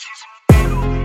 She's